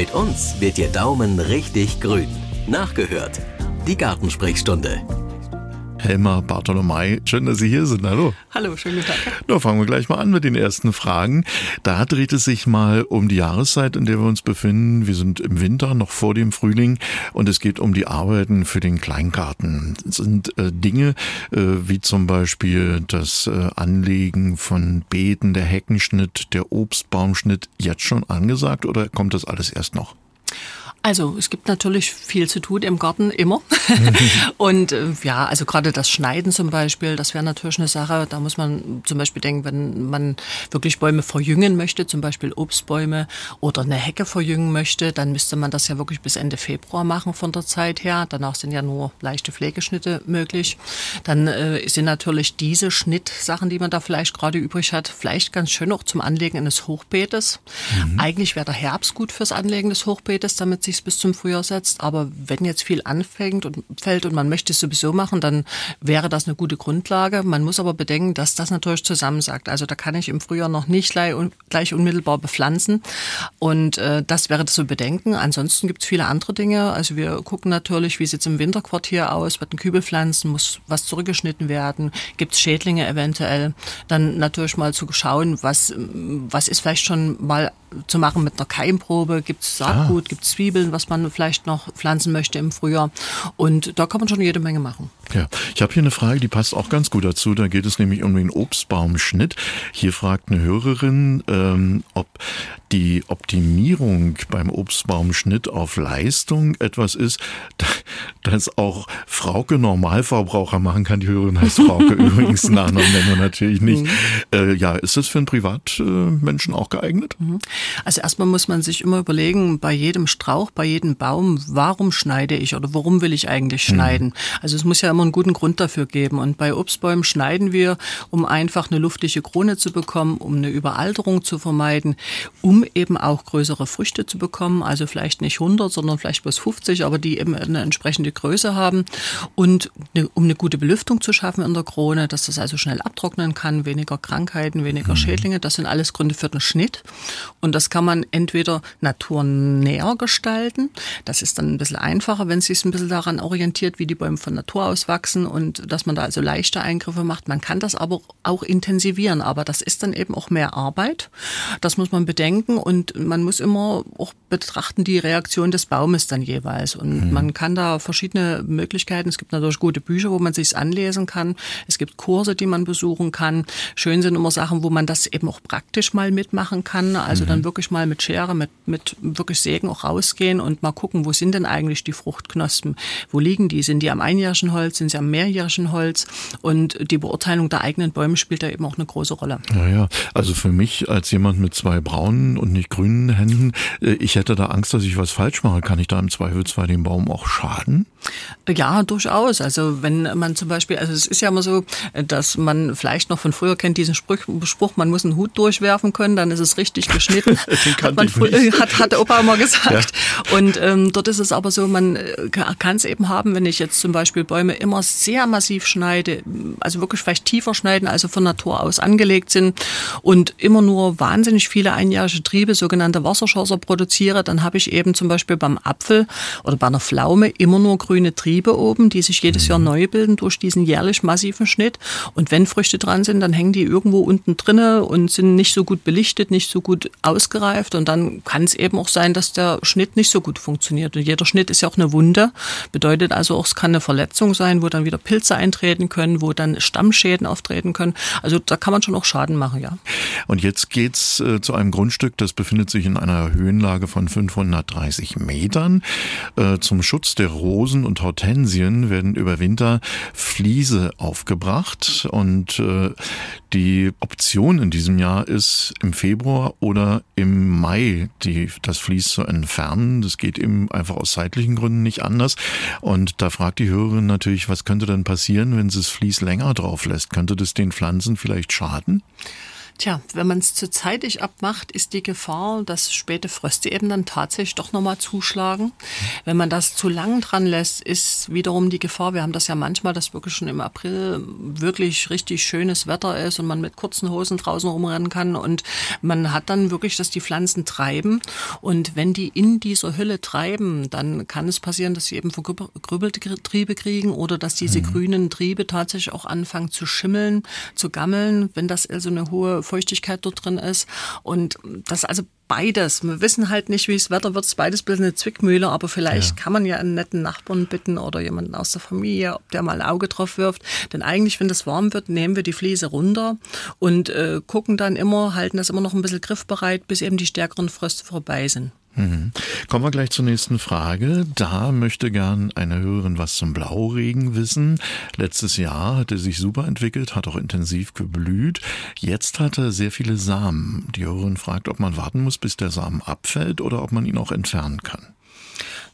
Mit uns wird Ihr Daumen richtig grün. Nachgehört. Die Gartensprechstunde. Helma Bartolomei, schön, dass Sie hier sind. Hallo. Hallo, schönen guten Tag. Na, fangen wir gleich mal an mit den ersten Fragen. Da dreht es sich mal um die Jahreszeit, in der wir uns befinden. Wir sind im Winter, noch vor dem Frühling, und es geht um die Arbeiten für den Kleingarten. Es sind äh, Dinge äh, wie zum Beispiel das äh, Anlegen von Beeten, der Heckenschnitt, der Obstbaumschnitt jetzt schon angesagt oder kommt das alles erst noch? Also es gibt natürlich viel zu tun im Garten immer. und äh, ja, also gerade das Schneiden zum Beispiel, das wäre natürlich eine Sache. Da muss man zum Beispiel denken, wenn man wirklich Bäume verjüngen möchte, zum Beispiel Obstbäume oder eine Hecke verjüngen möchte, dann müsste man das ja wirklich bis Ende Februar machen von der Zeit her. Danach sind ja nur leichte Pflegeschnitte möglich. Dann äh, sind natürlich diese Schnittsachen, die man da vielleicht gerade übrig hat, vielleicht ganz schön auch zum Anlegen eines Hochbeetes. Mhm. Eigentlich wäre der Herbst gut fürs Anlegen des Hochbeetes, damit sich bis zum Frühjahr setzt. Aber wenn jetzt viel anfängt und fällt und man möchte es sowieso machen, dann wäre das eine gute Grundlage. Man muss aber bedenken, dass das natürlich zusammensagt. Also da kann ich im Frühjahr noch nicht gleich unmittelbar bepflanzen. Und äh, das wäre zu bedenken. Ansonsten gibt es viele andere Dinge. Also wir gucken natürlich, wie sieht es im Winterquartier aus, wird ein Kübelpflanzen, muss was zurückgeschnitten werden, gibt es Schädlinge eventuell. Dann natürlich mal zu schauen, was, was ist vielleicht schon mal zu machen mit einer Keimprobe, gibt es Saatgut, ah. gibt es Zwiebeln, Zwiebeln, was man vielleicht noch pflanzen möchte im Frühjahr. Und da kann man schon jede Menge machen. Ja, ich habe hier eine Frage, die passt auch ganz gut dazu. Da geht es nämlich um den Obstbaumschnitt. Hier fragt eine Hörerin, ähm, ob die Optimierung beim Obstbaumschnitt auf Leistung etwas ist, das auch Frauke Normalverbraucher machen kann. Die Hörerin heißt Frauke übrigens, Nachnamen nennen wir natürlich nicht. Mhm. Äh, ja, ist das für einen Privatmenschen auch geeignet? Mhm. Also erstmal muss man sich immer überlegen, bei jedem Strauch, bei jedem Baum, warum schneide ich oder warum will ich eigentlich mhm. schneiden? Also es muss ja immer einen guten Grund dafür geben. Und bei Obstbäumen schneiden wir, um einfach eine luftige Krone zu bekommen, um eine Überalterung zu vermeiden, um eben auch größere Früchte zu bekommen. Also vielleicht nicht 100, sondern vielleicht bis 50, aber die eben eine entsprechende Größe haben. Und eine, um eine gute Belüftung zu schaffen in der Krone, dass das also schnell abtrocknen kann, weniger Krankheiten, weniger mhm. Schädlinge. Das sind alles Gründe für den Schnitt. Und das kann man entweder naturnäher gestalten. Das ist dann ein bisschen einfacher, wenn es sich ein bisschen daran orientiert, wie die Bäume von Natur aus wachsen und dass man da also leichte Eingriffe macht. Man kann das aber auch intensivieren, aber das ist dann eben auch mehr Arbeit. Das muss man bedenken und man muss immer auch betrachten die Reaktion des Baumes dann jeweils. Und mhm. man kann da verschiedene Möglichkeiten. Es gibt natürlich gute Bücher, wo man sich anlesen kann. Es gibt Kurse, die man besuchen kann. Schön sind immer Sachen, wo man das eben auch praktisch mal mitmachen kann. Also mhm. dann wirklich mal mit Schere, mit, mit wirklich Sägen auch rausgehen und mal gucken, wo sind denn eigentlich die Fruchtknospen? Wo liegen die? Sind die am einjährigen Holz? Sind sie am mehrjährigen Holz? Und die Beurteilung der eigenen Bäume spielt da eben auch eine große Rolle. Ja, ja. Also für mich als jemand mit zwei braunen und nicht grünen Händen. Äh, ich hätte da Angst, dass ich was falsch mache. Kann ich da im Zweifelsfall dem Baum auch schaden? Ja, durchaus. Also wenn man zum Beispiel, also es ist ja immer so, dass man vielleicht noch von früher kennt diesen Spruch, Spruch man muss einen Hut durchwerfen können, dann ist es richtig geschnitten. hat, man früher, hat, hat der Opa immer gesagt. Ja. Und ähm, dort ist es aber so, man äh, kann es eben haben, wenn ich jetzt zum Beispiel Bäume immer sehr massiv schneide, also wirklich vielleicht tiefer schneiden, also von Natur aus angelegt sind und immer nur wahnsinnig viele einjährige Triebe, sogenannte Wasserschosser produziere, dann habe ich eben zum Beispiel beim Apfel oder bei einer Pflaume immer nur grüne Triebe oben, die sich jedes Jahr mhm. neu bilden durch diesen jährlich massiven Schnitt. Und wenn Früchte dran sind, dann hängen die irgendwo unten drinne und sind nicht so gut belichtet, nicht so gut ausgereift. Und dann kann es eben auch sein, dass der Schnitt nicht so gut funktioniert. Und jeder Schnitt ist ja auch eine Wunde. Bedeutet also auch, es kann eine Verletzung sein, wo dann wieder Pilze eintreten können, wo dann Stammschäden auftreten können. Also da kann man schon auch Schaden machen, ja. Und jetzt geht's äh, zu einem Grundstück, das befindet sich in einer Höhenlage von 530 Metern. Äh, zum Schutz der Rosen und Hortensien werden über Winter Fliese aufgebracht und äh, die Option in diesem Jahr ist im Februar oder im Mai die, das Vlies zu entfernen. Das geht eben einfach aus zeitlichen Gründen nicht anders. Und da fragt die Hörerin natürlich, was könnte denn passieren, wenn sie das Vlies länger drauf lässt? Könnte das den Pflanzen vielleicht schaden? Tja, wenn man es zu zeitig abmacht, ist die Gefahr, dass späte Fröste eben dann tatsächlich doch nochmal zuschlagen. Wenn man das zu lang dran lässt, ist wiederum die Gefahr, wir haben das ja manchmal, dass wirklich schon im April wirklich richtig schönes Wetter ist und man mit kurzen Hosen draußen rumrennen kann und man hat dann wirklich, dass die Pflanzen treiben und wenn die in dieser Hülle treiben, dann kann es passieren, dass sie eben vergrübelte Triebe kriegen oder dass diese mhm. grünen Triebe tatsächlich auch anfangen zu schimmeln, zu gammeln, wenn das also eine hohe Feuchtigkeit dort drin ist und das also beides. Wir wissen halt nicht, wie es Wetter wird. Es beides ein bisschen eine Zwickmühle, aber vielleicht ja. kann man ja einen netten Nachbarn bitten oder jemanden aus der Familie, ob der mal ein Auge drauf wirft. Denn eigentlich, wenn das warm wird, nehmen wir die Fliese runter und äh, gucken dann immer, halten das immer noch ein bisschen griffbereit, bis eben die stärkeren Fröste vorbei sind. Mhm. Kommen wir gleich zur nächsten Frage. Da möchte gern eine Hörerin was zum Blauregen wissen. Letztes Jahr hat er sich super entwickelt, hat auch intensiv geblüht. Jetzt hat er sehr viele Samen. Die Hörerin fragt, ob man warten muss, bis der Samen abfällt oder ob man ihn auch entfernen kann.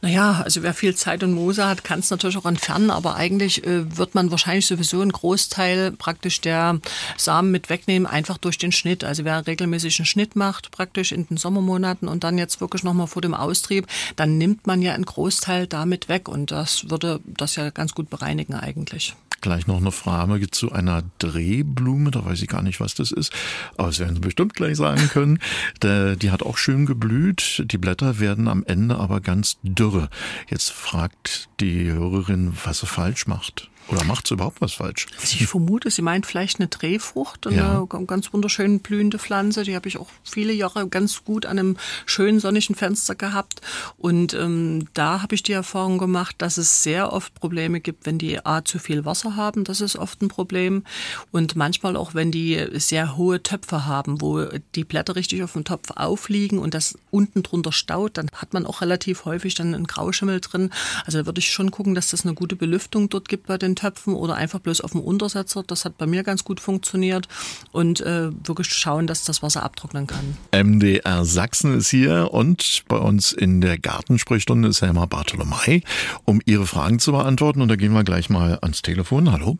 Naja, also wer viel Zeit und Mose hat, kann es natürlich auch entfernen, aber eigentlich äh, wird man wahrscheinlich sowieso einen Großteil praktisch der Samen mit wegnehmen, einfach durch den Schnitt. Also wer regelmäßig einen Schnitt macht, praktisch in den Sommermonaten und dann jetzt wirklich nochmal vor dem Austrieb, dann nimmt man ja einen Großteil damit weg und das würde das ja ganz gut bereinigen eigentlich. Gleich noch eine Frage zu einer Drehblume, da weiß ich gar nicht, was das ist, aber das werden Sie bestimmt gleich sagen können. Die hat auch schön geblüht, die Blätter werden am Ende aber ganz dürre. Jetzt fragt die Hörerin, was sie falsch macht. Oder macht sie überhaupt was falsch? Also ich vermute, sie meint vielleicht eine Drehfrucht, eine ja. ganz wunderschön blühende Pflanze. Die habe ich auch viele Jahre ganz gut an einem schönen sonnigen Fenster gehabt. Und ähm, da habe ich die Erfahrung gemacht, dass es sehr oft Probleme gibt, wenn die A zu viel Wasser haben. Das ist oft ein Problem. Und manchmal auch, wenn die sehr hohe Töpfe haben, wo die Blätter richtig auf dem Topf aufliegen und das unten drunter staut, dann hat man auch relativ häufig dann einen Grauschimmel drin. Also da würde ich schon gucken, dass das eine gute Belüftung dort gibt bei den Töpfen oder einfach bloß auf dem Untersetzer. Das hat bei mir ganz gut funktioniert und äh, wirklich schauen, dass das Wasser abtrocknen kann. MDR Sachsen ist hier und bei uns in der Gartensprechstunde ist Helma Bartolomei, um Ihre Fragen zu beantworten. Und da gehen wir gleich mal ans Telefon. Hallo.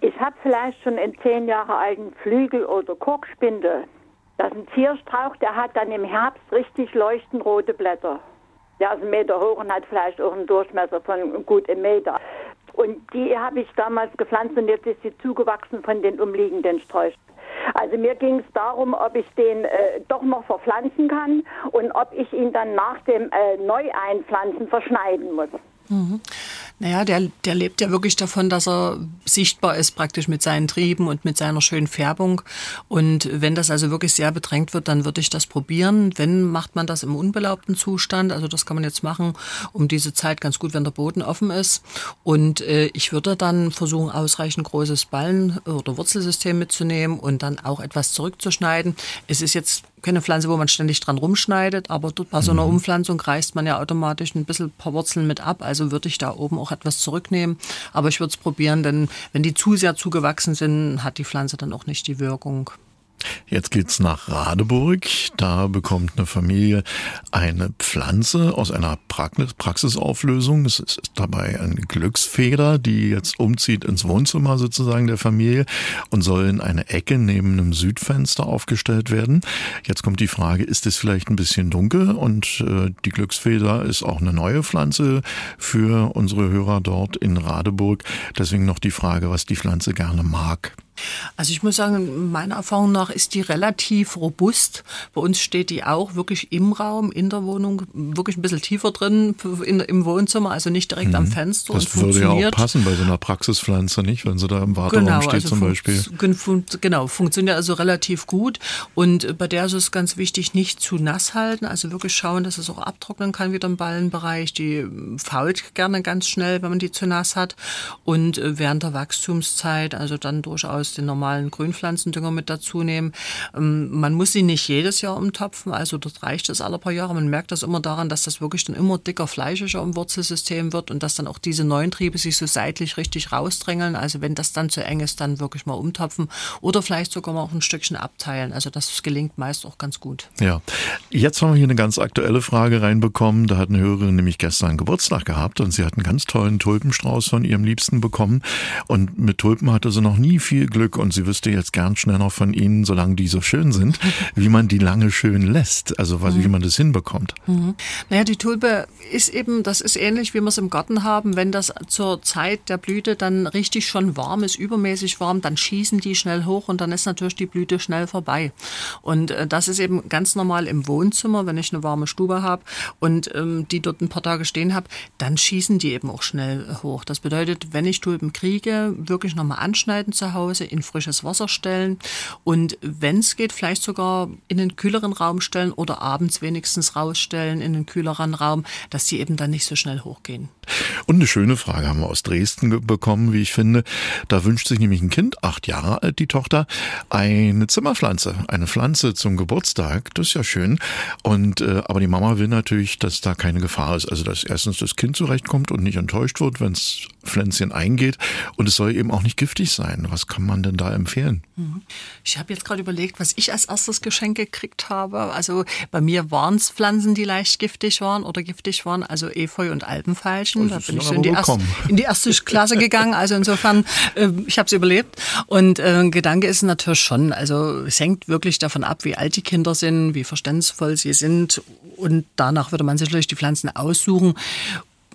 Ich habe vielleicht schon einen zehn Jahre alten Flügel oder Korkspinde. Das ist ein Zierstrauch, der hat dann im Herbst richtig leuchtend rote Blätter. Der ist einen Meter hoch und hat vielleicht auch einen Durchmesser von gut einem Meter. Und die habe ich damals gepflanzt und jetzt ist sie zugewachsen von den umliegenden Sträuchern. Also mir ging es darum, ob ich den äh, doch noch verpflanzen kann und ob ich ihn dann nach dem äh, Neueinpflanzen verschneiden muss. Mhm. Naja, der, der lebt ja wirklich davon, dass er sichtbar ist, praktisch mit seinen Trieben und mit seiner schönen Färbung. Und wenn das also wirklich sehr bedrängt wird, dann würde ich das probieren. Wenn, macht man das im unbelaubten Zustand. Also das kann man jetzt machen um diese Zeit ganz gut, wenn der Boden offen ist. Und äh, ich würde dann versuchen, ausreichend großes Ballen- oder Wurzelsystem mitzunehmen und dann auch etwas zurückzuschneiden. Es ist jetzt keine Pflanze, wo man ständig dran rumschneidet, aber bei so einer mhm. Umpflanzung reißt man ja automatisch ein bisschen paar Wurzeln mit ab. Also würde ich da oben auch etwas zurücknehmen. Aber ich würde es probieren, denn wenn die zu sehr zugewachsen sind, hat die Pflanze dann auch nicht die Wirkung. Jetzt geht's nach Radeburg. Da bekommt eine Familie eine Pflanze aus einer Praxisauflösung. Es ist dabei eine Glücksfeder, die jetzt umzieht ins Wohnzimmer sozusagen der Familie und soll in eine Ecke neben einem Südfenster aufgestellt werden. Jetzt kommt die Frage, ist es vielleicht ein bisschen dunkel? Und äh, die Glücksfeder ist auch eine neue Pflanze für unsere Hörer dort in Radeburg. Deswegen noch die Frage, was die Pflanze gerne mag. Also ich muss sagen, meiner Erfahrung nach ist die relativ robust. Bei uns steht die auch wirklich im Raum, in der Wohnung, wirklich ein bisschen tiefer drin in, im Wohnzimmer, also nicht direkt mhm. am Fenster. Das würde ja auch passen bei so einer Praxispflanze, nicht? Wenn sie da im Warteraum genau, steht also zum Beispiel. Fun genau, funktioniert also relativ gut. Und bei der ist es ganz wichtig, nicht zu nass halten, also wirklich schauen, dass es auch abtrocknen kann wieder im Ballenbereich. Die fault gerne ganz schnell, wenn man die zu nass hat. Und während der Wachstumszeit, also dann durchaus durchaus den normalen Grünpflanzendünger mit dazu nehmen. Ähm, man muss sie nicht jedes Jahr umtopfen, also dort reicht es alle paar Jahre. Man merkt das immer daran, dass das wirklich dann immer dicker, fleischiger im Wurzelsystem wird und dass dann auch diese neuen Triebe sich so seitlich richtig rausdrängeln. Also wenn das dann zu eng ist, dann wirklich mal umtopfen oder vielleicht sogar mal auch ein Stückchen abteilen. Also das gelingt meist auch ganz gut. Ja, jetzt haben wir hier eine ganz aktuelle Frage reinbekommen. Da hat eine Hörerin nämlich gestern Geburtstag gehabt und sie hat einen ganz tollen Tulpenstrauß von ihrem Liebsten bekommen. Und mit Tulpen hatte sie noch nie viel Glück und sie wüsste jetzt gern schnell noch von Ihnen, solange die so schön sind, wie man die lange schön lässt, also was, wie man das hinbekommt. Mhm. Naja, die Tulpe ist eben, das ist ähnlich, wie wir es im Garten haben, wenn das zur Zeit der Blüte dann richtig schon warm ist, übermäßig warm, dann schießen die schnell hoch und dann ist natürlich die Blüte schnell vorbei. Und äh, das ist eben ganz normal im Wohnzimmer, wenn ich eine warme Stube habe und ähm, die dort ein paar Tage stehen habe, dann schießen die eben auch schnell hoch. Das bedeutet, wenn ich Tulpen kriege, wirklich nochmal anschneiden zu Hause, in frisches Wasser stellen und wenn es geht, vielleicht sogar in einen kühleren Raum stellen oder abends wenigstens rausstellen in einen kühleren Raum, dass die eben dann nicht so schnell hochgehen. Und eine schöne Frage haben wir aus Dresden bekommen, wie ich finde. Da wünscht sich nämlich ein Kind, acht Jahre alt, die Tochter, eine Zimmerpflanze, eine Pflanze zum Geburtstag. Das ist ja schön. Und äh, aber die Mama will natürlich, dass da keine Gefahr ist. Also dass erstens das Kind zurechtkommt und nicht enttäuscht wird, wenn es Pflänzchen eingeht. Und es soll eben auch nicht giftig sein. Was kann man denn da empfehlen? Mhm. Ich habe jetzt gerade überlegt, was ich als erstes Geschenk gekriegt habe. Also bei mir waren es Pflanzen, die leicht giftig waren oder giftig waren, also Efeu und Alpenfeilchen. Da bin ich in die, erste, in die, erste, Klasse gegangen. Also insofern, äh, ich habe es überlebt. Und äh, Gedanke ist natürlich schon, also es hängt wirklich davon ab, wie alt die Kinder sind, wie verständnisvoll sie sind. Und danach würde man sicherlich die Pflanzen aussuchen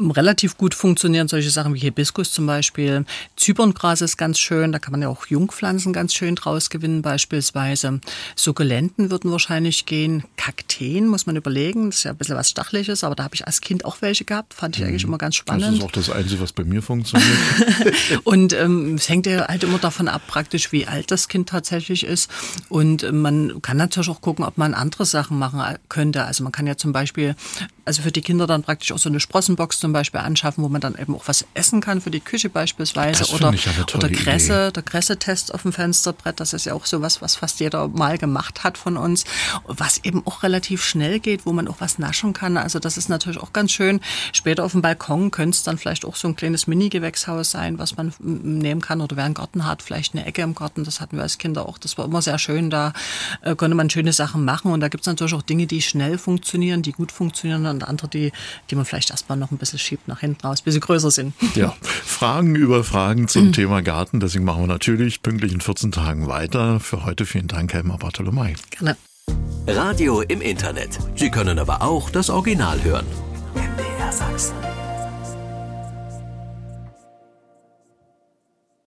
relativ gut funktionieren solche Sachen wie Hibiskus zum Beispiel. Zyperngras ist ganz schön, da kann man ja auch Jungpflanzen ganz schön draus gewinnen beispielsweise. Sukkulenten würden wahrscheinlich gehen. Kakteen muss man überlegen, das ist ja ein bisschen was Stachliches, aber da habe ich als Kind auch welche gehabt, fand ich eigentlich mhm. immer ganz spannend. Das ist auch das Einzige, was bei mir funktioniert. und ähm, es hängt ja halt immer davon ab, praktisch wie alt das Kind tatsächlich ist. Und äh, man kann natürlich auch gucken, ob man andere Sachen machen könnte. Also man kann ja zum Beispiel, also für die Kinder dann praktisch auch so eine Sprossenbox zum Beispiel anschaffen, wo man dann eben auch was essen kann für die Küche beispielsweise. Das oder, ich eine tolle oder Kresse, Idee. der Kresse-Test auf dem Fensterbrett, das ist ja auch sowas, was fast jeder mal gemacht hat von uns, was eben auch relativ schnell geht, wo man auch was naschen kann. Also das ist natürlich auch ganz schön. Später auf dem Balkon könnte es dann vielleicht auch so ein kleines Mini-Gewächshaus sein, was man nehmen kann oder wer einen Garten hat, vielleicht eine Ecke im Garten, das hatten wir als Kinder auch. Das war immer sehr schön, da äh, konnte man schöne Sachen machen und da gibt es natürlich auch Dinge, die schnell funktionieren, die gut funktionieren und andere, die, die man vielleicht erstmal noch ein bisschen schiebt nach hinten raus, bis sie größer sind. Ja, Fragen über Fragen zum mhm. Thema Garten. Deswegen machen wir natürlich pünktlich in 14 Tagen weiter. Für heute vielen Dank, Helma Bartolomei. Gerne. Radio im Internet. Sie können aber auch das Original hören. MDR Sachsen.